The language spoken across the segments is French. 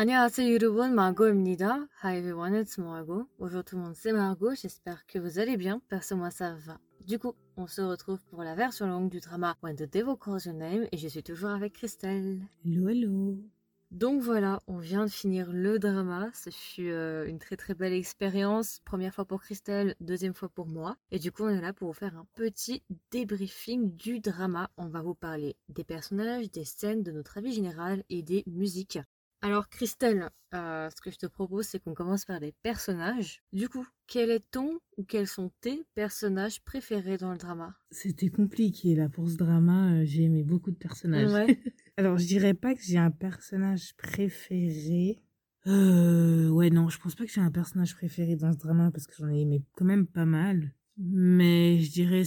Annyeonghaseyo Margot Hi everyone, it's Margot. Bonjour tout le monde, c'est Margot. J'espère que vous allez bien. Perso, moi ça va. Du coup, on se retrouve pour la version longue du drama When the Devil Calls Your Name et je suis toujours avec Christelle. Hello, hello. Donc voilà, on vient de finir le drama. Ce fut euh, une très très belle expérience. Première fois pour Christelle, deuxième fois pour moi. Et du coup, on est là pour vous faire un petit débriefing du drama. On va vous parler des personnages, des scènes, de notre avis général et des musiques. Alors Christelle, euh, ce que je te propose, c'est qu'on commence par les personnages. Du coup, quel est ton ou quels sont tes personnages préférés dans le drama? C'était compliqué là pour ce drama. euh, J'ai aimé beaucoup de personnages. Ouais. Alors, je dirais pas que j'ai un personnage préféré. Euh, ouais, non, je pense pas que j'ai un personnage préféré dans ce drama parce que j'en ai aimé quand même pas mal. Mais je dirais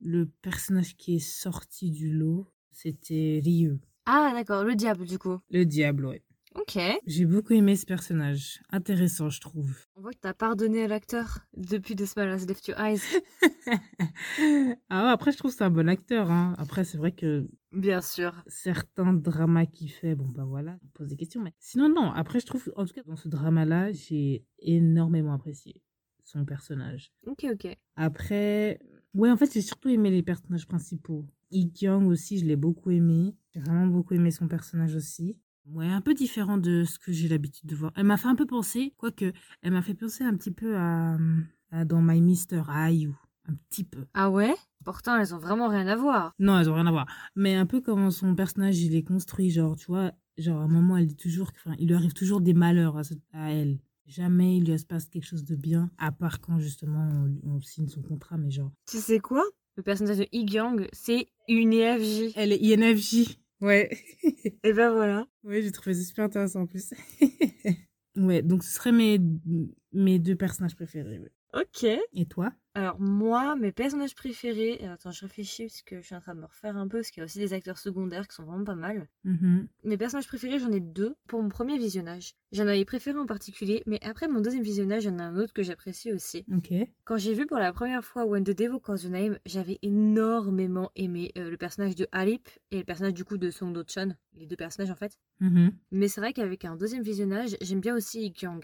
le personnage qui est sorti du lot, c'était Ryu, Ah d'accord, le diable du coup. le diable, ouais. Ok. J'ai beaucoup aimé ce personnage. Intéressant, je trouve. On voit que t'as pardonné à l'acteur depuis The Smile Has Left Your Eyes. ah ouais, après, je trouve que c'est un bon acteur. Hein. Après, c'est vrai que Bien sûr. certains dramas qu'il fait, bon bah voilà, on pose des questions. Mais sinon, non, après, je trouve, en tout cas, dans ce drama-là, j'ai énormément apprécié son personnage. Ok, ok. Après, ouais, en fait, j'ai surtout aimé les personnages principaux. Lee Kyung aussi, je l'ai beaucoup aimé. J'ai vraiment beaucoup aimé son personnage aussi. Ouais, un peu différent de ce que j'ai l'habitude de voir. Elle m'a fait un peu penser, quoique, elle m'a fait penser un petit peu à, à dans My Mister, Ayu. Un petit peu. Ah ouais? Pourtant, elles ont vraiment rien à voir. Non, elles ont rien à voir. Mais un peu comme son personnage, il est construit, genre, tu vois, genre, à un moment, elle dit toujours, enfin, il lui arrive toujours des malheurs à, ce- à elle. Jamais il lui se passe quelque chose de bien, à part quand, justement, on, on signe son contrat, mais genre. Tu sais quoi? Le personnage de Igyang, c'est une EFJ. Elle est INFJ. Ouais. Et ben voilà. ouais, j'ai trouvé ça super intéressant en plus. ouais, donc ce seraient mes, mes deux personnages préférés. ouais. Ok. Et toi? Alors moi, mes personnages préférés, euh, attends, je réfléchis parce que je suis en train de me refaire un peu, parce qu'il y a aussi des acteurs secondaires qui sont vraiment pas mal. Mhm. Mes personnages préférés, j'en ai deux pour mon premier visionnage. J'en avais préféré en particulier, mais après mon deuxième visionnage, j'en ai un autre que j'apprécie aussi. Quand j'ai vu pour la première fois When the Devil Calls Your Name, j'avais énormément aimé euh, le personnage de Alip et le personnage du coup de Song Do-chan, les deux personnages en fait. Mhm. Mais c'est vrai qu'avec un deuxième visionnage, j'aime bien aussi Ikyang.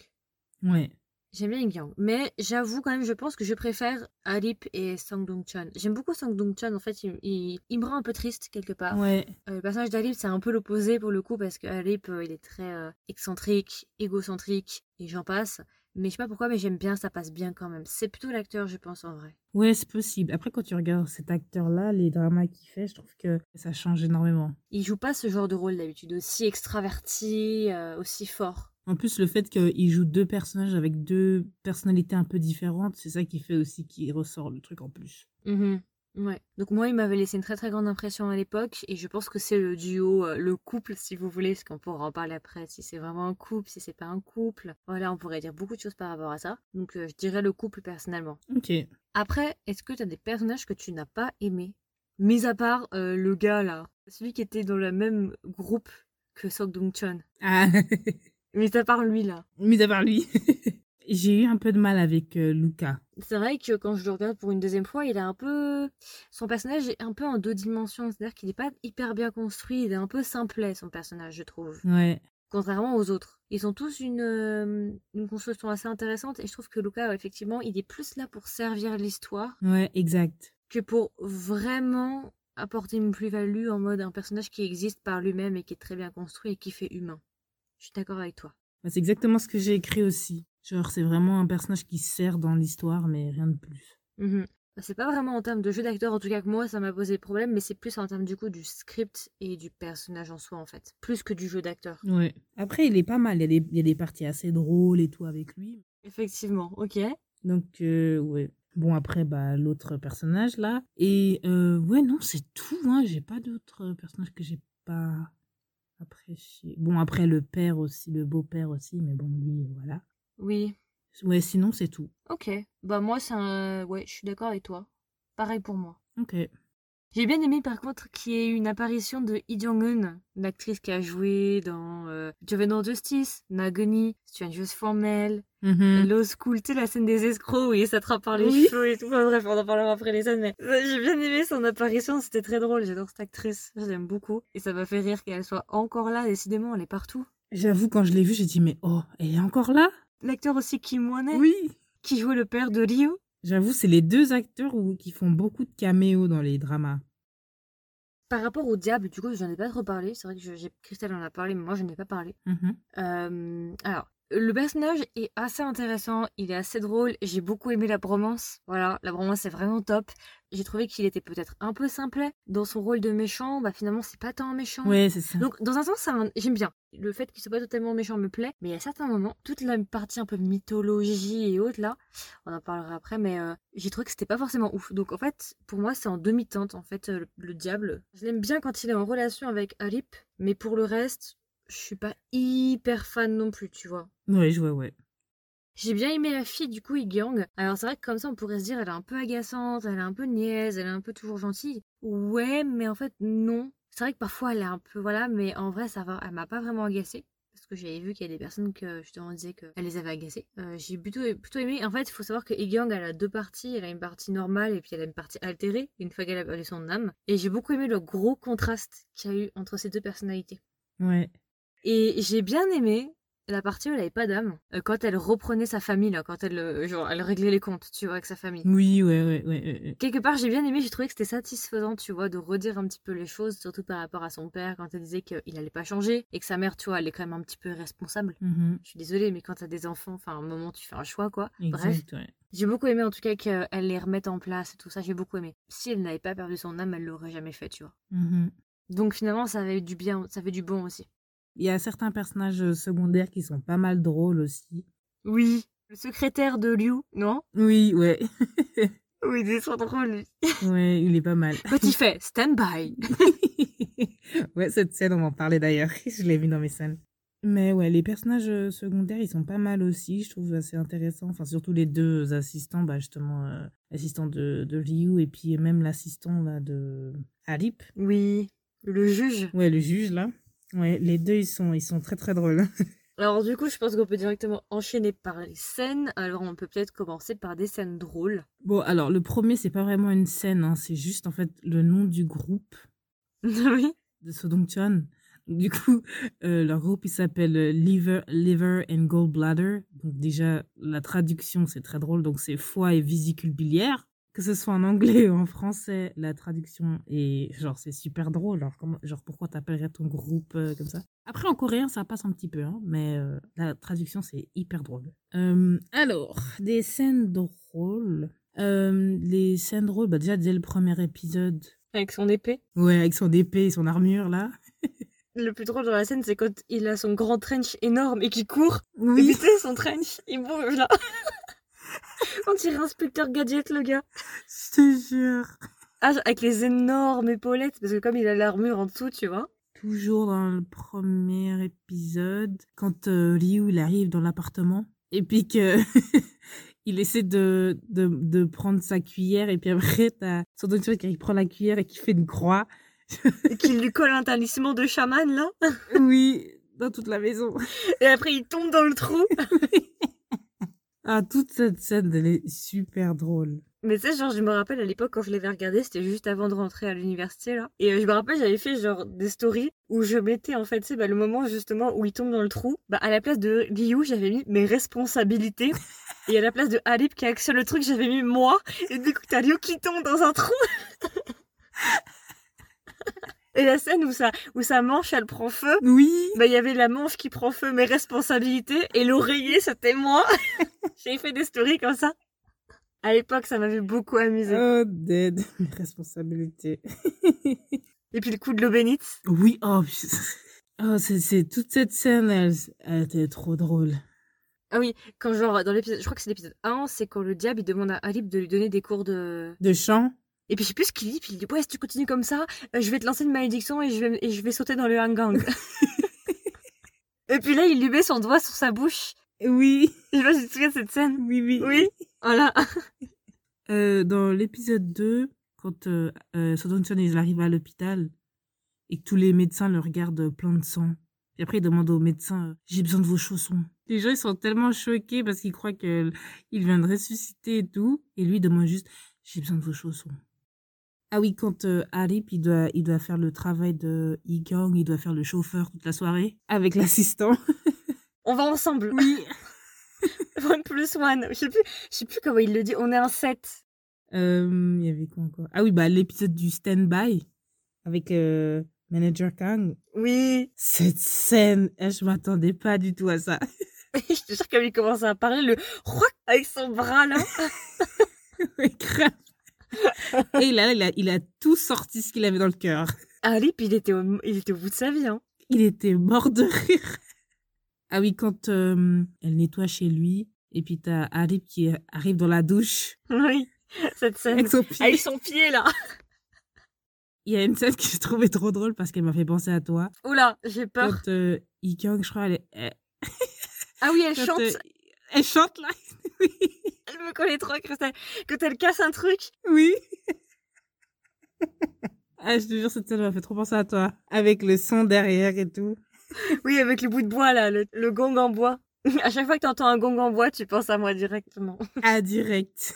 Ouais. J'aime bien Ikyang. Mais j'avoue quand même, je pense que je préfère Alip et Sang Dong-chan. J'aime beaucoup Sang Dong-chan, en fait, il, il- il me rend un peu triste quelque part. Ouais. Euh, le personnage d'Alip, c'est un peu l'opposé pour le coup, parce que Alip, euh, il est très euh, excentrique, égocentrique, et j'en passe. Mais je sais pas pourquoi, mais j'aime bien, ça passe bien quand même. C'est plutôt l'acteur, je pense, en vrai. Ouais, c'est possible. Après, quand tu regardes cet acteur-là, les dramas qu'il fait, je trouve que ça change énormément. Il joue pas ce genre de rôle d'habitude, aussi extraverti, euh, aussi fort. En plus, le fait qu'il joue deux personnages avec deux personnalités un peu différentes, c'est ça qui fait aussi qu'il ressort le truc en plus. Mhm. Ouais. Donc moi, il m'avait laissé une très très grande impression à l'époque et je pense que c'est le duo, euh, le couple si vous voulez, parce qu'on pourra en parler après, si c'est vraiment un couple, si c'est pas un couple. Voilà, on pourrait dire beaucoup de choses par rapport à ça. Donc euh, je dirais le couple personnellement. Ok. Après, est-ce que t'as des personnages que tu n'as pas aimés? Mis à part euh, le gars là, celui qui était dans le même groupe que Sok Dong-chun. Ah, Mis à part lui là. mis à part lui. J'ai eu un peu de mal avec euh, Luca. C'est vrai que quand je le regarde pour une deuxième fois, il est un peu. Son personnage est un peu en deux dimensions. C'est-à-dire qu'il n'est pas hyper bien construit. Il est un peu simplet, son personnage, je trouve. Ouais. Contrairement aux autres. Ils ont tous une, euh, une construction assez intéressante. Et je trouve que Luca, ouais, effectivement, il est plus là pour servir l'histoire Ouais, exact. que pour vraiment apporter une plus-value en mode un personnage qui existe par lui-même et qui est très bien construit et qui fait humain. Je suis d'accord avec toi. Bah, c'est exactement ce que j'ai écrit aussi. Genre, c'est vraiment un personnage qui sert dans l'histoire, mais rien de plus. Mhm. Bah, C'est pas vraiment en termes de jeu d'acteur, en tout cas que moi ça m'a posé problème, mais c'est plus en termes du coup du script et du personnage en soi en fait, plus que du jeu d'acteur. Ouais. Après, il est pas mal. Il y, a des, il y a des parties assez drôles et tout avec lui. Effectivement, ok. Donc, euh, ouais. Bon, après, bah, l'autre personnage, là. Et, euh, ouais, non, c'est tout, hein. J'ai pas d'autres personnages que j'ai pas Bon, après, le père aussi, le beau-père aussi, mais bon, lui, voilà. Oui, Ouais, sinon, c'est tout. ok. Bah moi c'est un... Ouais, je suis d'accord avec toi. Pareil pour moi. Ok. J'ai bien aimé par contre qu'il y ait une apparition de Lee Jong-un, l'actrice qui a joué dans euh, Juvenile Justice, Nagoni, Strangers Formel, Low School, tu sais la scène des escrocs où il s'attrape par les Oui. cheveux et tout. Enfin, bref, on en parlera après les scènes, mais j'ai bien aimé son apparition, c'était très drôle, j'adore cette actrice, je l'aime beaucoup. Et ça m'a fait rire qu'elle soit encore là, décidément, elle est partout. J'avoue, quand je l'ai vu, j'ai dit, mais oh, elle est encore là? L'acteur aussi Kim Won Oui. qui joue le père de Ryu. J'avoue, c'est les deux acteurs où- qui font beaucoup de caméos dans les dramas. Par rapport au diable, du coup, j'en ai pas trop parlé. C'est vrai que je- Christelle en a parlé, mais moi, je n'ai pas parlé. Mhm. Euh, alors, le personnage est assez intéressant, il est assez drôle. J'ai beaucoup aimé la bromance. Voilà, la bromance c'est vraiment top. J'ai trouvé qu'il était peut-être un peu simplet dans son rôle de méchant. Bah finalement, c'est pas tant méchant. Ouais, c'est ça. Donc, dans un sens, j'aime bien. Le fait qu'il soit pas totalement méchant me plaît, mais il y a certains moments, toute la partie un peu mythologie et autres là, on en parlera après, mais euh, j'ai trouvé que c'était pas forcément ouf. Donc, en fait, pour moi, c'est en demi-teinte, en fait, euh, le, le diable. Je l'aime bien quand il est en relation avec Alip, mais pour le reste, je suis pas hyper fan non plus, tu vois. Ouais, je vois, ouais. J'ai bien aimé la fille du coup, Igyang. Alors c'est vrai que comme ça on pourrait se dire elle est un peu agaçante, elle est un peu niaise, elle est un peu toujours gentille. Ouais, mais en fait non. C'est vrai que parfois elle est un peu voilà, mais en vrai ça va, elle m'a pas vraiment agacée. Parce que j'avais vu qu'il y a des personnes que justement disaient qu'elle les avait agacées. Euh, j'ai plutôt, plutôt aimé. En fait, il faut savoir que Igyang elle a deux parties. Elle a une partie normale et puis elle a une partie altérée, une fois qu'elle a perdu son âme. Et j'ai beaucoup aimé le gros contraste qu'il y a eu entre ces deux personnalités. Ouais. Et j'ai bien aimé la partie où elle avait pas d'âme. Euh, quand elle reprenait sa famille, là, quand elle, euh, genre, elle réglait les comptes, tu vois, avec sa famille. Oui, ouais, ouais, ouais. Quelque part, j'ai bien aimé, j'ai trouvé que c'était satisfaisant, tu vois, de redire un petit peu les choses, surtout par rapport à son père, quand elle disait qu'il allait pas changer, et que sa mère, tu vois, elle est quand même un petit peu responsable. Mhm. Je suis désolée, mais quand t'as des enfants, enfin, à un moment, tu fais un choix, quoi. Bref. Ouais. J'ai beaucoup aimé, en tout cas, qu'elle les remette en place et tout ça, j'ai beaucoup aimé. Si elle n'avait pas perdu son âme, elle l'aurait jamais fait, tu vois. Mhm. Donc, finalement, ça avait du bien, ça fait du bon aussi. Il y a certains personnages euh, secondaires qui sont pas mal drôles aussi. Oui. Le secrétaire de Liu, non? Oui, ouais. Oui, il est trop drôle, lui. ouais, il est pas mal. Quand il fait stand by. ouais, cette scène, on m'en parlait d'ailleurs. Je l'ai vu dans mes scènes. Mais ouais, les personnages euh, secondaires, ils sont pas mal aussi. Je trouve assez intéressant. Enfin, surtout les deux assistants, bah, justement, euh, l'assistant de, de Liu et puis même l'assistant là, de Alip. Oui, le juge. Ouais, le juge là. Ouais, les deux, ils sont, ils sont très très drôles. Alors du coup, je pense qu'on peut directement enchaîner par les scènes. Alors on peut peut-être commencer par des scènes drôles. Bon, alors le premier, c'est pas vraiment une scène, hein, c'est juste en fait le nom du groupe oui. de Sodongchan. Du coup, euh, leur groupe, il s'appelle euh, Liver, Liver and Gallbladder. Donc déjà, la traduction, c'est très drôle. Donc c'est foie et vésicule biliaire. Que ce soit en anglais ou en français, la traduction est genre c'est super drôle. Alors comment, genre pourquoi t'appellerais ton groupe euh, comme ça? Après en coréen, ça passe un petit peu, hein, mais euh, la traduction c'est hyper drôle. Euh, alors, des scènes drôles. Les scènes drôles, bah déjà dès le premier épisode. Avec son épée? Ouais, avec son épée et son armure là. Le plus drôle dans la scène, c'est quand il a son grand trench énorme et qu'il court. Et Oui. sais, son trench, il bouge là. On dirait inspecteur gadget, le gars. Je te jure. Ah, avec les énormes épaulettes, parce que comme il a l'armure en dessous, tu vois. Toujours dans le premier épisode, quand euh, Ryu il arrive dans l'appartement et puis que il essaie de, de, de prendre sa cuillère et puis après t'as son autre qui prend la cuillère et qui fait une croix. Et qu'il lui colle un talisman de chaman, là. oui, dans toute la maison. Et après, il tombe dans le trou. Ah, toute cette scène, elle est super drôle. Mais tu sais, genre, je me rappelle à l'époque quand je l'avais regardé, c'était juste avant de rentrer à l'université là. Et euh, je me rappelle, j'avais fait genre des stories où je mettais en fait, tu sais, bah, le moment justement où il tombe dans le trou. Bah, à la place de Liu, j'avais mis mes responsabilités. Et à la place de Alip qui actionne le truc, j'avais mis moi. Et du coup, t'as Liu qui tombe dans un trou. Et la scène où sa, où sa manche elle prend feu, Oui. bah il y avait la manche qui prend feu, mes responsabilités, et l'oreiller c'était moi. J'ai fait des stories comme ça. À l'époque, ça m'avait beaucoup amusé. Oh, dead. Mes responsabilités. Et puis le coup de l'eau bénite. oui, oh, putain. oh c'est, c'est toute cette scène, elle, elle était trop drôle. Ah oui, quand genre dans l'épisode, je crois que c'est l'épisode 1, c'est quand le diable il demande à Alip de lui donner des cours de. De chant. Et puis je sais plus ce qu'il dit, puis il dit ouais si tu continues comme ça, euh, je vais te lancer une malédiction et je vais et je vais sauter dans le hangang. et puis là il lui met son doigt sur sa bouche. Oui. Je te souviens de cette scène. Oui, oui. Oui. Voilà. Euh, dans l'épisode 2, quand euh, euh, il arrive à l'hôpital et que tous les médecins le regardent plein de sang. Et après, il demande au médecin, euh, j'ai besoin de vos chaussons. Les gens, ils sont tellement choqués parce qu'ils croient qu'il vient de ressusciter et tout. Et lui, il demande juste, j'ai besoin de vos chaussons. Ah oui, quand euh, Arip, il doit, il doit faire le travail de Igang, il doit faire le chauffeur toute la soirée avec l'assistant. On va ensemble. Oui. one plus one. Je sais plus, je sais plus comment il le dit. On est un 7. Euh, Il y avait quoi encore? Ah oui, bah l'épisode du stand-by avec euh, Manager Kang. Oui. Cette scène, eh, je m'attendais pas du tout à ça. je te jure, comme il commence à parler, le avec son bras là. Oui, grave. Et là, il a, il a tout sorti ce qu'il avait dans le cœur. Alip, il était, au, il était au bout de sa vie. Hein. Il était mort de rire. Ah oui, quand euh, elle nettoie chez lui, et puis t'as Arip qui arrive dans la douche Oui, cette scène. avec son pied. Avec son pied là. Il y a une scène que j'ai trouvée trop drôle parce qu'elle m'a fait penser à toi. Oula, j'ai peur. Quand euh, je crois, elle, est- Ah oui, elle quand, chante. euh, elle chante là. oui. Elle me connaît trop. Quand elle casse un truc. Oui. ah, je te jure, cette scène m'a fait trop penser à toi. Avec le son derrière et tout. Oui, avec le bout de bois là, le, le gong en bois. À chaque fois que tu entends un gong en bois, tu penses à moi directement. Ah, direct.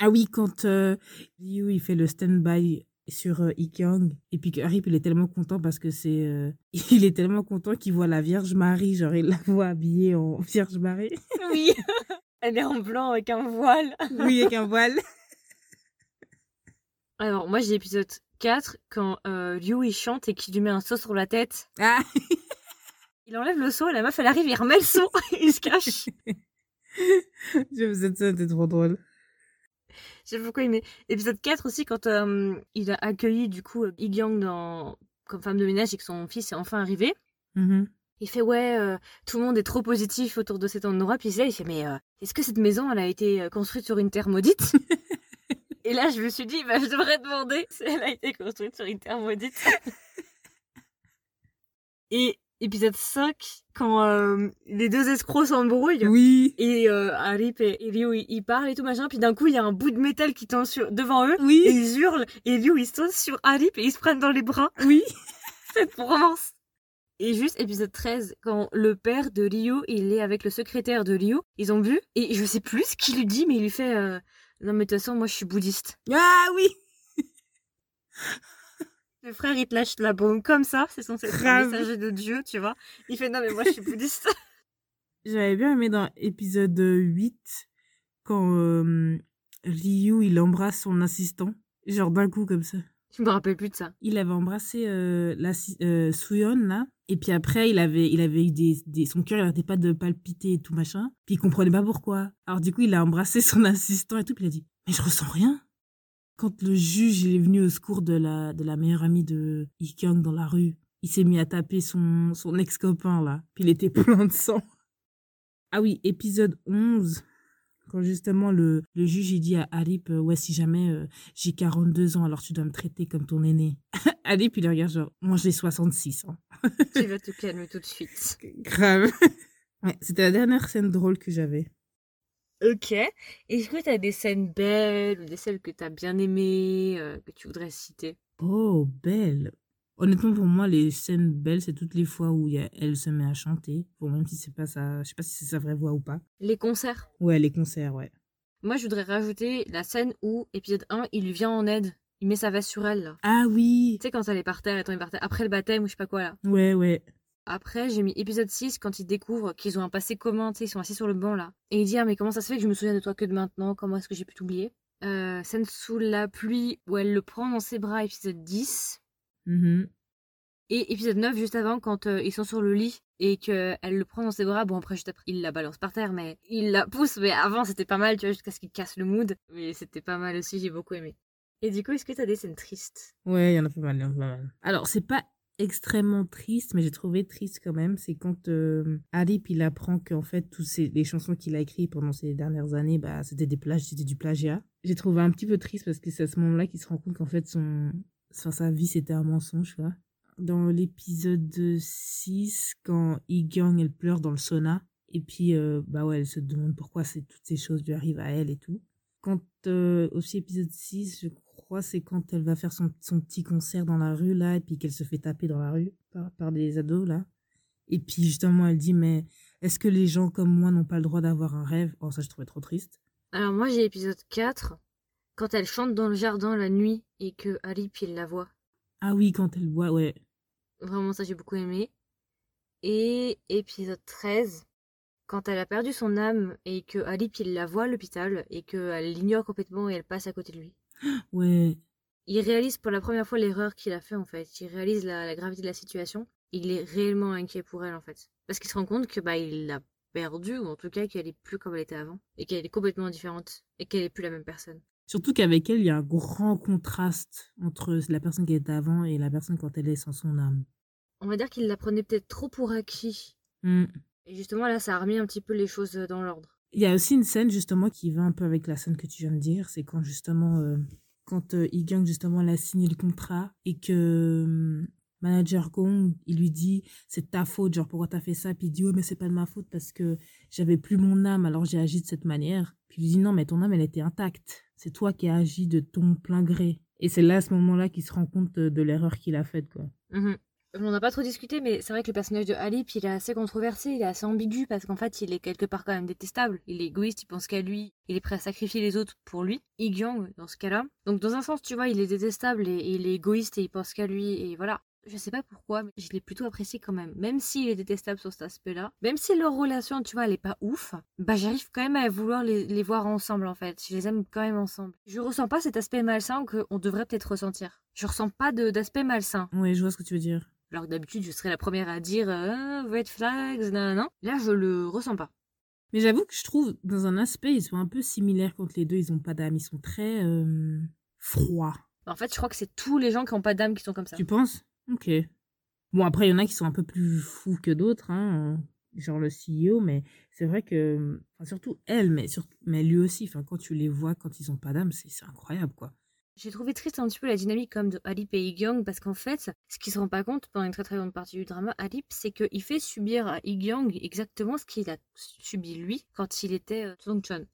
ah oui, quand euh, Ryu, il fait le stand-by sur euh, et puis que Harry, il est tellement content parce que c'est... euh, il est tellement content qu'il voit la Vierge Marie, genre il la voit habillée en Vierge Marie. Oui. Elle est en blanc avec un voile. oui, avec un voile. Alors, moi j'ai l'épisode 4 quand euh, Ryu il chante et qu'il lui met un seau sur la tête. Ah, Il enlève le seau, la meuf elle arrive, il remet le seau, il se cache. je cette scène, c'était trop drôle. J'ai beaucoup aimé. Épisode 4 aussi, quand euh, il a accueilli du coup Igyang dans... comme femme de ménage et que son fils est enfin arrivé. Mhm. Il fait ouais, euh, tout le monde est trop positif autour de cet endroit. Puis là, il fait mais euh, est-ce que cette maison elle a été euh, construite sur une terre maudite? Et là, je me suis dit bah je devrais demander si elle a été construite sur une terre maudite. Et épisode 5, quand euh, les deux escrocs s'embrouillent. Oui. Et euh, Arip et, et Ryu, ils, parlent et tout machin. Puis d'un coup, il y a un bout de métal qui tombe sur, devant eux. Et Oui. ils hurlent. Et Ryu, il saute sur Arip et ils se prennent dans les bras. Oui. Cette romance. Et juste épisode 13, quand le père de Ryu, il est avec le secrétaire de Ryu, ils ont bu, et je sais plus ce qu'il lui dit, mais il lui fait euh, Non, mais de toute façon, moi je suis bouddhiste. Ah oui. Le frère, il te lâche la bombe comme ça, c'est censé être un messager de Dieu, tu vois. Il fait Non, mais moi je suis bouddhiste. J'avais bien aimé dans épisode 8 quand euh, Ryu il embrasse son assistant, genre d'un coup comme ça. Je me rappelle plus de ça. Il avait embrassé euh, la euh, Suyeon là, et puis après il avait il avait eu des, des son cœur il arrêtait pas de palpiter et tout machin, puis il comprenait pas pourquoi. Alors du coup il a embrassé son assistant et tout, puis il a dit mais je ressens rien. Quand le juge il est venu au secours de la de la meilleure amie de Ikyung dans la rue, il s'est mis à taper son son ex copain là, puis il était plein de sang. Ah oui, épisode 11, quand justement le, le juge il dit à Arip, euh, ouais, si jamais euh, j'ai 42 ans, alors tu dois me traiter comme ton aîné. Arip, il regarde genre, moi j'ai 66 ans. tu vas te calmer tout de suite. Grave. ouais, c'était la dernière scène drôle que j'avais. Ok. Est-ce que t'as des scènes belles ou des scènes que t'as bien aimées, euh, que tu voudrais citer? Oh, belle. Honnêtement, pour moi, les scènes belles, c'est toutes les fois où y a- elle se met à chanter. Bon, même si c'est pas ça, je sais pas si c'est sa vraie voix ou pas. Les concerts. Ouais, les concerts, ouais. Moi, je voudrais rajouter la scène où, épisode 1, il lui vient en aide. Il met sa veste sur elle, là. Ah oui. Tu sais, quand elle est par terre, elle tombe par terre. Après le baptême ou je sais pas quoi, là. Ouais, ouais. Après, j'ai mis épisode 6 quand ils découvrent qu'ils ont un passé commun, tu sais, ils sont assis sur le banc, là. Et il dit, ah, mais comment ça se fait que je me souviens de toi que de maintenant? Comment est-ce que j'ai pu t'oublier? Euh, Scène sous la pluie où elle le prend dans ses bras, épisode 10. Mhm. Et épisode 9, juste avant, quand euh, ils sont sur le lit et qu'elle le prend dans ses bras. Bon, après, juste après, il la balance par terre, mais il la pousse. Mais avant, c'était pas mal, tu vois, jusqu'à ce qu'il casse le mood. Mais c'était pas mal aussi, j'ai beaucoup aimé. Et du coup, est-ce que t'as des scènes tristes? Ouais, il y en a pas mal, il y en a pas mal. Alors, c'est pas extrêmement triste, mais j'ai trouvé triste quand même. C'est quand euh, il apprend qu'en fait, toutes ces, les chansons qu'il a écrites pendant ces dernières années, bah, c'était des plages, c'était du plagiat. J'ai trouvé un petit peu triste parce que c'est à ce moment-là qu'il se rend compte qu'en fait, son, sa vie, c'était un mensonge, quoi. Dans l'épisode 6, quand Igyang, elle pleure dans le sauna, et puis, euh, bah ouais, elle se demande pourquoi c'est, toutes ces choses lui arrivent à elle et tout. Quand, euh, aussi épisode 6, je crois, c'est quand elle va faire son, son petit concert dans la rue, là, et puis qu'elle se fait taper dans la rue par, par des ados, là. Et puis, justement, elle dit, mais est-ce que les gens comme moi n'ont pas le droit d'avoir un rêve? Oh, ça, je trouvais trop triste. Alors, moi, j'ai épisode 4 Quand elle chante dans le jardin la nuit et que Alip il la voit. Ah oui, quand elle voit, ouais. Vraiment, ça j'ai beaucoup aimé. Et épisode 13, quand elle a perdu son âme et que Alip il la voit à l'hôpital et qu'elle l'ignore complètement et elle passe à côté de lui. Ouais. Il réalise pour la première fois l'erreur qu'il a fait en fait. Il réalise la, la gravité de la situation. Il est réellement inquiet pour elle en fait. Parce qu'il se rend compte que bah il l'a perdue, ou en tout cas qu'elle est plus comme elle était avant. Et qu'elle est complètement différente. Et qu'elle est plus la même personne. Surtout qu'avec elle, il y a un grand contraste entre la personne qui était avant et la personne quand elle est sans son âme. On va dire qu'il la prenait peut-être trop pour acquis. Hmm. Et justement là, ça a remis un petit peu les choses dans l'ordre. Il y a aussi une scène justement qui va un peu avec la scène que tu viens de dire. C'est quand justement, euh, quand euh, justement elle a signé le contrat et que euh, manager Gong, il lui dit c'est ta faute, genre pourquoi t'as fait ça? Puis il dit ouais mais c'est pas de ma faute parce que j'avais plus mon âme alors j'ai agi de cette manière. Puis il lui dit non mais ton âme elle était intacte. C'est toi qui as agi de ton plein gré. Et c'est là à ce moment-là qu'il se rend compte de, de l'erreur qu'il a faite quoi. Mhm. On n'a pas trop discuté, mais c'est vrai que le personnage de Alip, il est assez controversé, il est assez ambigu parce qu'en fait, il est quelque part quand même détestable. Il est égoïste, il pense qu'à lui, il est prêt à sacrifier les autres pour lui. Igyong, dans ce cas-là. Donc, dans un sens, tu vois, il est détestable et, et il est égoïste et il pense qu'à lui, et voilà. Je sais pas pourquoi, mais je l'ai plutôt apprécié quand même. Même s'il est détestable sur cet aspect-là, même si leur relation, tu vois, elle est pas ouf, bah j'arrive quand même à vouloir les, les voir ensemble en fait. Je les aime quand même ensemble. Je ressens pas cet aspect malsain qu'on devrait peut-être ressentir. Je ressens pas d'aspect malsain. Ouais, je vois ce que tu veux dire. Alors que d'habitude, je serais la première à dire euh, red flags, non, non. Là, je le ressens pas. Mais j'avoue que je trouve, dans un aspect, ils sont un peu similaires quand les deux, ils ont pas d'âme. Ils sont très euh, froids. En fait, je crois que c'est tous les gens qui ont pas d'âme qui sont comme ça. Tu penses? Ok. Bon, après, il y en a qui sont un peu plus fous que d'autres, hein, euh, genre le CEO, mais c'est vrai que, enfin, surtout elle, mais, mais lui aussi, enfin, quand tu les vois, quand ils ont pas d'âme, c'est incroyable, quoi. J'ai trouvé triste un petit peu la dynamique comme de Alip et Igyong parce qu'en fait, ce qui se rend pas compte pendant une très très grande partie du drama, Alip, c'est qu'il fait subir à Igyong exactement ce qu'il a subi lui quand il était euh, Songchon.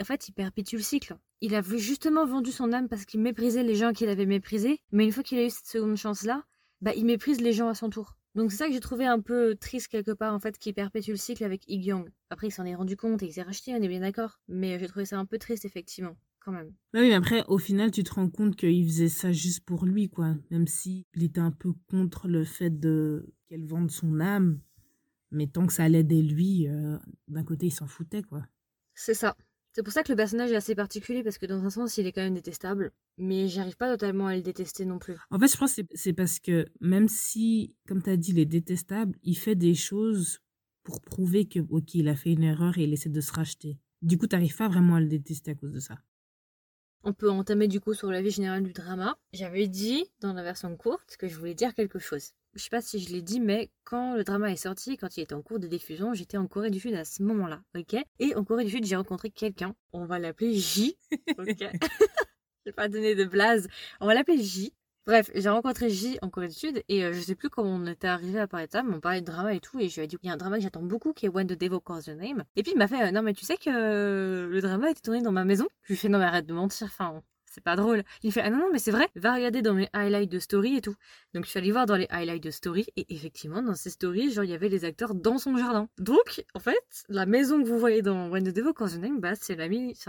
En fait, il perpétue le cycle. Il a justement vendu son âme parce qu'il méprisait les gens qu'il avait méprisés, mais une fois qu'il a eu cette seconde chance-là, bah il méprise les gens à son tour. Donc c'est ça que j'ai trouvé un peu triste quelque part en fait, qu'il perpétue le cycle avec Igyong. Après, il s'en est rendu compte et il s'est racheté, on est bien d'accord. Mais j'ai trouvé ça un peu triste effectivement, quand même. Bah oui, mais après, au final, tu te rends compte qu'il faisait ça juste pour lui, quoi. Même si il était un peu contre le fait de qu'elle vende son âme, mais tant que ça l'aidait lui, euh, d'un côté, il s'en foutait, quoi. C'est ça. C'est pour ça que le personnage est assez particulier parce que dans un sens il est quand même détestable, mais j'arrive pas totalement à le détester non plus. En fait, je pense que c'est- parce que même si, comme tu as dit, il est détestable, il fait des choses pour prouver que, ok, il a fait une erreur et il essaie de se racheter. Du coup, t'arrives pas vraiment à le détester à cause de ça. On peut entamer du coup sur la vie générale du drama. J'avais dit dans la version courte que je voulais dire quelque chose. Je sais pas si je l'ai dit, mais quand le drama est sorti, quand il était en cours de diffusion, j'étais en Corée du Sud à ce moment-là, ok? Et en Corée du Sud, j'ai rencontré quelqu'un. On va l'appeler J, ok? Je vais pas donner de blase. On va l'appeler J. Bref, j'ai rencontré J en Corée du Sud et euh, je sais plus comment on était arrivé à parler de ça, mais on parlait de drama et tout et je lui ai dit il y a un drama que j'attends beaucoup qui est When the Devil Calls Your Name. Et puis il m'a fait euh, non mais tu sais que euh, le drama a été tourné dans ma maison? Je lui ai fait non mais arrête de mentir, enfin c'est pas drôle. Il fait ah non non mais c'est vrai, va regarder dans mes highlights de story et tout. Donc je suis allée voir dans les highlights de story et effectivement dans ces stories genre il y avait les acteurs dans son jardin. Donc en fait la maison que vous voyez dans When the Devil Calls Name bah c'est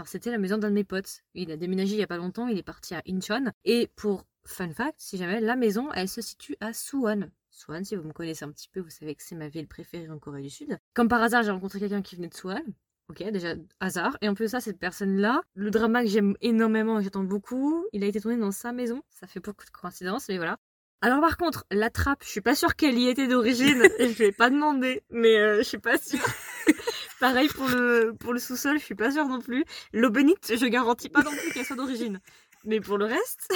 c'était la maison d'un de mes potes. Il a déménagé il y a pas longtemps, il est parti à Incheon et pour Fun fact, si jamais, la maison, elle se situe à Suwon. Suwon, si vous me connaissez un petit peu, vous savez que c'est ma ville préférée en Corée du Sud. Comme par hasard, j'ai rencontré quelqu'un qui venait de Suwon. Ok, déjà, hasard. Et en plus de ça, cette personne-là, le drama que j'aime énormément j'attends beaucoup, il a été tourné dans sa maison. Ça fait beaucoup de coïncidences, mais voilà. Alors par contre, la trappe, je suis pas sûre qu'elle y était d'origine. je vais pas demander, mais euh, je suis pas sûre. Pareil pour le, pour le sous-sol, je suis pas sûre non plus. L'eau bénite, je garantis pas non plus qu'elle soit d'origine. Mais pour le reste,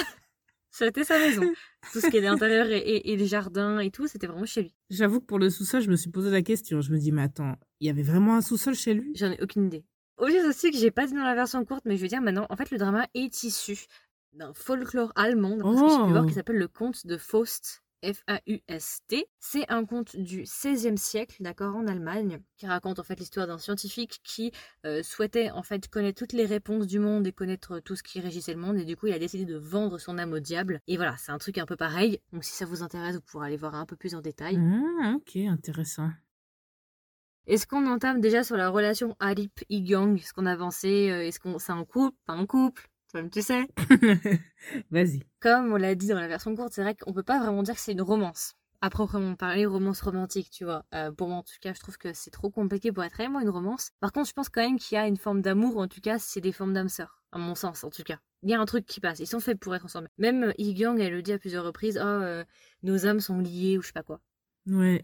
c'était sa maison. Tout ce qui est l'intérieur et, et, et les jardins et tout, c'était vraiment chez lui. J'avoue que pour le sous-sol, je me suis posé la question. Je me dis, mais attends, il y avait vraiment un sous-sol chez lui? J'en ai aucune idée. Autre aussi que j'ai pas dit dans la version courte, mais je veux dire maintenant, en fait, le drama est issu d'un folklore allemand, d'après ce que j'ai pu voir, Oh. qui s'appelle le conte de Faust. F-A-U-S-T. C'est un conte du XVIe siècle, d'accord, en Allemagne, qui raconte en fait l'histoire d'un scientifique qui euh, souhaitait en fait connaître toutes les réponses du monde et connaître tout ce qui régissait le monde, et du coup il a décidé de vendre son âme au diable. Et voilà, c'est un truc un peu pareil. Donc si ça vous intéresse, vous pourrez aller voir un peu plus en détail. Ah, ok, intéressant. Est-ce qu'on entame déjà sur la relation Alip Igyong Est-ce qu'on a avancé euh, Est-ce qu'on c'est un couple Pas un couple? Toi-même, tu sais. Vas-y. Comme on l'a dit dans la version courte, c'est vrai qu'on peut pas vraiment dire que c'est une romance. À proprement parler, romance romantique, tu vois. Euh, pour moi, en tout cas, je trouve que c'est trop compliqué pour être réellement une romance. Par contre, je pense quand même qu'il y a une forme d'amour, en tout cas, c'est des formes d'âme sœur. À mon sens, en tout cas. Il y a un truc qui passe. Ils sont faits pour être ensemble. Même Yi-Gyung, elle le dit à plusieurs reprises, oh, euh, nos âmes sont liées ou je sais pas quoi. Ouais.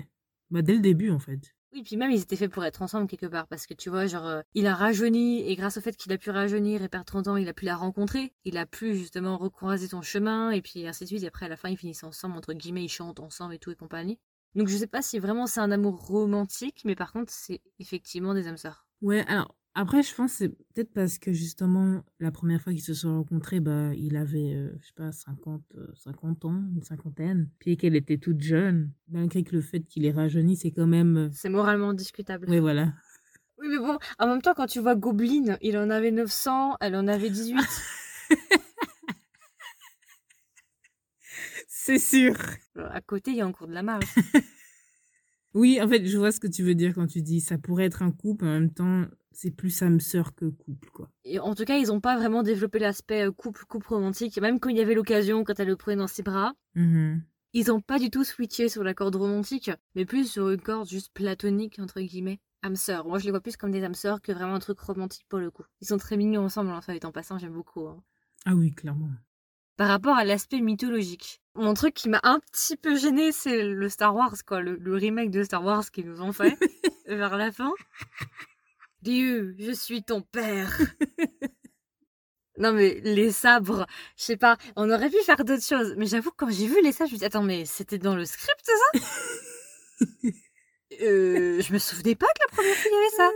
Bah, dès le début, en fait. Oui, puis même ils étaient faits pour être ensemble quelque part parce que tu vois, genre, euh, il a rajeuni et grâce au fait qu'il a pu rajeunir et perdre 30 ans, il a pu la rencontrer, il a pu justement recroiser son chemin et puis ainsi de suite. Et après, à la fin, ils finissent ensemble, entre guillemets, ils chantent ensemble et tout et compagnie. Donc je sais pas si vraiment c'est un amour romantique, mais par contre, c'est effectivement des âmes sœurs. Ouais, alors après, je pense que c'est peut-être parce que justement, la première fois qu'ils se sont rencontrés, bah, il avait, euh, je sais pas, 50, 50 euh, ans, une cinquantaine, puis qu'elle était toute jeune, malgré que le fait qu'il ait rajeuni, c'est quand même... Euh, c'est moralement discutable. Oui, voilà. Oui, mais bon, en même temps, quand tu vois Goblin, il en avait 900, elle en avait 18. c'est sûr. À côté, il y a encore de la marge. oui, en fait, je vois ce que tu veux dire quand tu dis ça pourrait être un couple, en même temps, c'est plus âme sœur que couple, quoi. Et en tout cas, ils n'ont pas vraiment développé l'aspect euh, couple, couple romantique. Même quand il y avait l'occasion, quand elle le prenait dans ses bras, mmh ils n'ont pas du tout switché sur la corde romantique, mais plus sur une corde juste platonique, entre guillemets. âme sœur. Moi, je les vois plus comme des âmes sœurs que vraiment un truc romantique pour le coup. Ils sont très mignons ensemble, en fait, en passant, j'aime beaucoup. Hein. Ah oui, clairement. Par rapport à l'aspect mythologique. Mon truc qui m'a un petit peu gêné, c'est le Star Wars, quoi, le, le remake de Star Wars qu'ils nous ont fait vers la fin. Dieu, je suis ton père. non mais les sabres, je sais pas, on aurait pu faire d'autres choses, mais j'avoue quand j'ai vu les sabres, je me dis attends mais c'était dans le script ça? Euh, Je me souvenais pas que la première fois il y avait ça.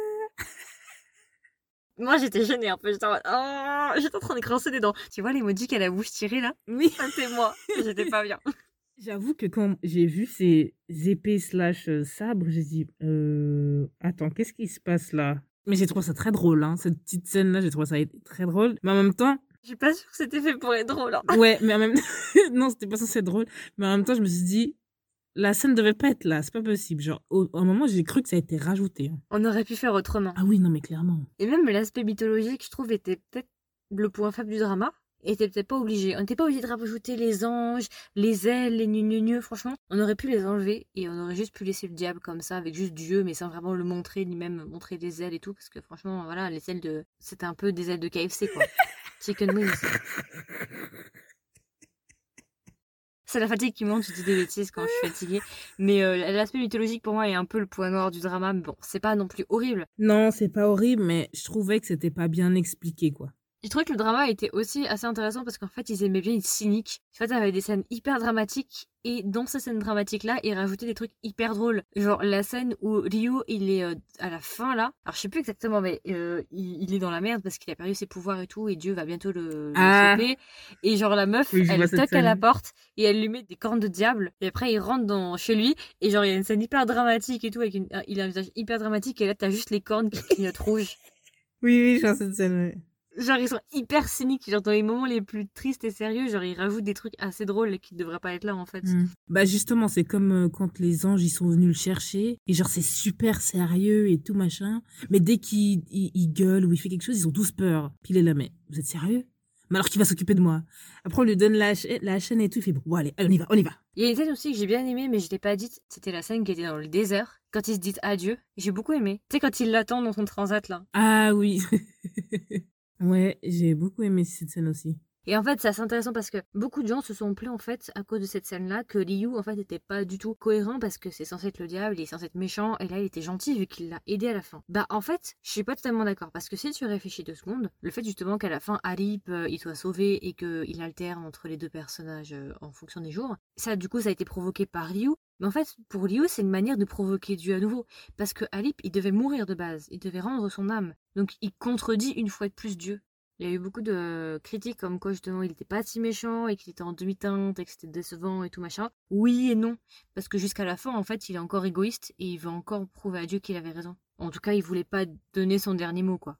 Moi j'étais gênée un peu, j'étais en, oh, j'étais en train de grincer des dents. Tu vois l'emoji qu'elle a bouche tirée là? Oui. C'était moi, j'étais pas bien. J'avoue que quand j'ai vu ces épées slash euh, sabres, j'ai dit euh, attends qu'est-ce qui se passe là? Mais j'ai trouvé ça très drôle, hein. Cette petite scène-là, j'ai trouvé ça très drôle. Mais en même temps. Je suis pas sûre que c'était fait pour être drôle. Hein. Ouais, mais en même temps. non, c'était pas censé être drôle. Mais en même temps, je me suis dit, la scène devait pas être là, c'est pas possible. Genre, au, moment, j'ai cru que ça a été rajouté. Hein. On aurait pu faire autrement. Ah oui, non, mais clairement. Et même l'aspect mythologique, je trouve, était peut-être le point faible du drama et t'es peut-être pas obligé. On n'était pas obligé de rajouter les anges, les ailes, les gneux franchement. On aurait pu les enlever et on aurait juste pu laisser le diable comme ça, avec juste Dieu, mais sans vraiment le montrer, ni même montrer des ailes et tout, parce que franchement, voilà, les ailes de. C'était un peu des ailes de KFC, quoi. Chicken wings. C'est la fatigue qui monte, je dis des bêtises quand je suis fatiguée. Mais euh, l'aspect mythologique pour moi est un peu le point noir du drama. Mais bon, c'est pas non plus horrible. Non, c'est pas horrible, mais je trouvais que c'était pas bien expliqué, quoi. J'ai trouvé que le drama était aussi assez intéressant parce qu'en fait, ils aimaient bien être cyniques. En fait, il y avait des scènes hyper dramatiques et dans ces scènes dramatiques-là, ils rajoutaient des trucs hyper drôles. Genre la scène où Ryu, il est euh, à la fin là. Alors je sais plus exactement, mais euh, il, est dans la merde parce qu'il a perdu ses pouvoirs et tout et Dieu va bientôt le, ah. Et genre la meuf, elle toque à la porte et elle lui met des cornes de diable. Et après, il rentre dans, chez lui et genre il y a une scène hyper dramatique et tout avec une, il a un visage hyper dramatique et là t'as juste les cornes qui clignotent rouge. Oui, oui, je vois cette scène. Genre, ils sont hyper cyniques. Genre, dans les moments les plus tristes et sérieux, genre, ils rajoutent des trucs assez drôles qui ne devraient pas être là, en fait. Hmm. Bah, justement, c'est comme euh, quand les anges, ils sont venus le chercher. Et genre, c'est super sérieux et tout, machin. Mais dès qu'il il, gueule ou il fait quelque chose, ils ont tous peur. Puis il est là, mais vous êtes sérieux? Mais alors qui va s'occuper de moi Après, on lui donne la, la, chaîne et tout. Il fait bon, allez, on y va, on y va. Il y a une scène aussi que j'ai bien aimé, mais je l'ai pas dite. C'était la scène qui était dans le désert, quand ils se disent adieu. J'ai beaucoup aimé. Tu sais, quand il l'attend dans son transat là. Ah oui. Ouais, j'ai beaucoup aimé cette scène aussi. Et en fait, c'est assez intéressant parce que beaucoup de gens se sont plaints en fait à cause de cette scène-là que Liu en fait n'était pas du tout cohérent parce que c'est censé être le diable, il est censé être méchant et là il était gentil vu qu'il l'a aidé à la fin. Bah en fait, je suis pas totalement d'accord parce que si tu réfléchis deux secondes, le fait justement qu'à la fin Alip euh, il soit sauvé et qu'il alterne entre les deux personnages euh, en fonction des jours, ça du coup ça a été provoqué par Liu. Mais en fait, pour Liu, c'est une manière de provoquer Dieu à nouveau. Parce que Alip, il devait mourir de base. Il devait rendre son âme. Donc, il contredit une fois de plus Dieu. Il y a eu beaucoup de critiques comme quoi justement il n'était pas si méchant et qu'il était en demi-teinte et que c'était décevant et tout machin. Oui et non. Parce que jusqu'à la fin, en fait, il est encore égoïste et il veut encore prouver à Dieu qu'il avait raison. En tout cas, il voulait pas donner son dernier mot, quoi.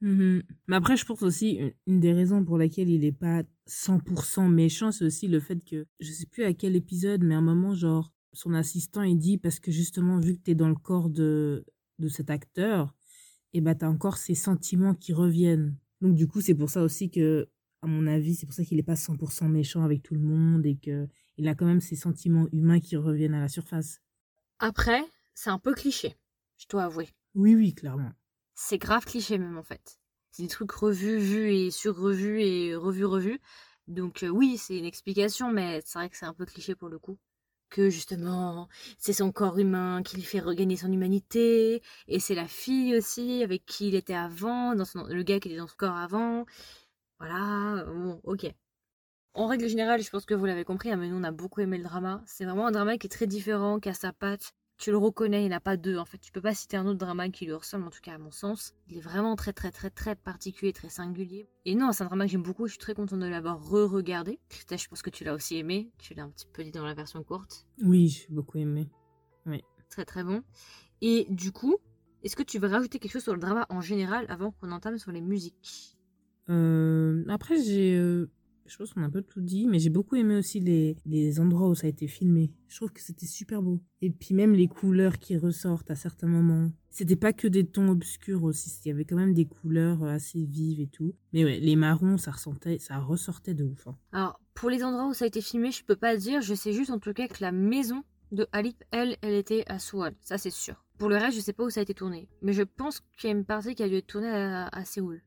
Mmh Mais après, je pense aussi, une des raisons pour laquelle il n'est pas 100% méchant, c'est aussi le fait que, je sais plus à quel épisode, mais à un moment, genre, son assistant, il dit, parce que justement, vu que tu es dans le corps de, de cet acteur, et eh ben, tu as encore ces sentiments qui reviennent Donc du coup, c'est pour ça aussi que, à mon avis, c'est pour ça qu'il n'est pas 100% méchant avec tout le monde et que il a quand même ses sentiments humains qui reviennent à la surface. Après, c'est un peu cliché, je dois avouer. Oui, oui, clairement. C'est grave cliché même en fait. C'est des trucs revus, vus et sur-revus et revus, revus. Donc euh, oui, c'est une explication, mais c'est vrai que c'est un peu cliché pour le coup. Que justement, c'est son corps humain qui lui fait regagner son humanité, et c'est la fille aussi avec qui il était avant, dans le gars qui était dans son corps avant. Voilà, bon, ok. En règle générale, je pense que vous l'avez compris, hein, mais nous on a beaucoup aimé le drama. C'est vraiment un drama qui est très différent, qui a sa patte, tu le reconnais, il n'a pas deux en fait. Tu peux pas citer un autre drama qui lui ressemble, en tout cas à mon sens. Il est vraiment très très très très particulier, très singulier. Et non, c'est un drama que j'aime beaucoup, je suis très contente de l'avoir re-regardé. Christelle, je pense que tu l'as aussi aimé, tu l'as un petit peu dit dans la version courte. Oui, j'ai beaucoup aimé. Oui. Très très bon. Et du coup, est-ce que tu veux rajouter quelque chose sur le drama en général avant qu'on entame sur les musiques? Euh, Après, j'ai... Euh, je pense qu'on a un peu tout dit, mais j'ai beaucoup aimé aussi les, les endroits où ça a été filmé. Je trouve que c'était super beau. Et puis même les couleurs qui ressortent à certains moments. C'était pas que des tons obscurs aussi, il y avait quand même des couleurs assez vives et tout. Mais ouais, les marrons, ça ressentait, ça ressortait de ouf. Hein. Alors, pour les endroits où ça a été filmé, je peux pas dire, je sais juste en tout cas que la maison de Alip, elle, elle était à Soual, ça c'est sûr. Pour le reste, je sais pas où ça a été tourné, mais je pense qu'il y a une partie qui a dû être tournée à Séoul.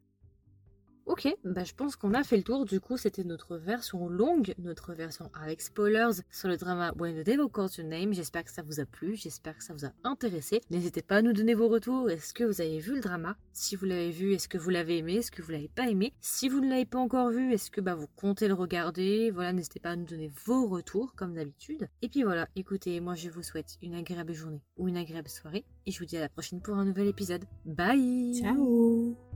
Ok, bah je pense qu'on a fait le tour. Du coup, c'était notre version longue, notre version avec spoilers sur le drama When the Devil Calls Your Name. J'espère que ça vous a plu, j'espère que ça vous a intéressé. N'hésitez pas à nous donner vos retours. Est-ce que vous avez vu le drama? Si vous l'avez vu, est-ce que vous l'avez aimé? Est-ce que vous l'avez pas aimé? Si vous ne l'avez pas encore vu, est-ce que bah, vous comptez le regarder? Voilà, n'hésitez pas à nous donner vos retours comme d'habitude. Et puis voilà, écoutez, moi je vous souhaite une agréable journée ou une agréable soirée et je vous dis à la prochaine pour un nouvel épisode. Bye Ciao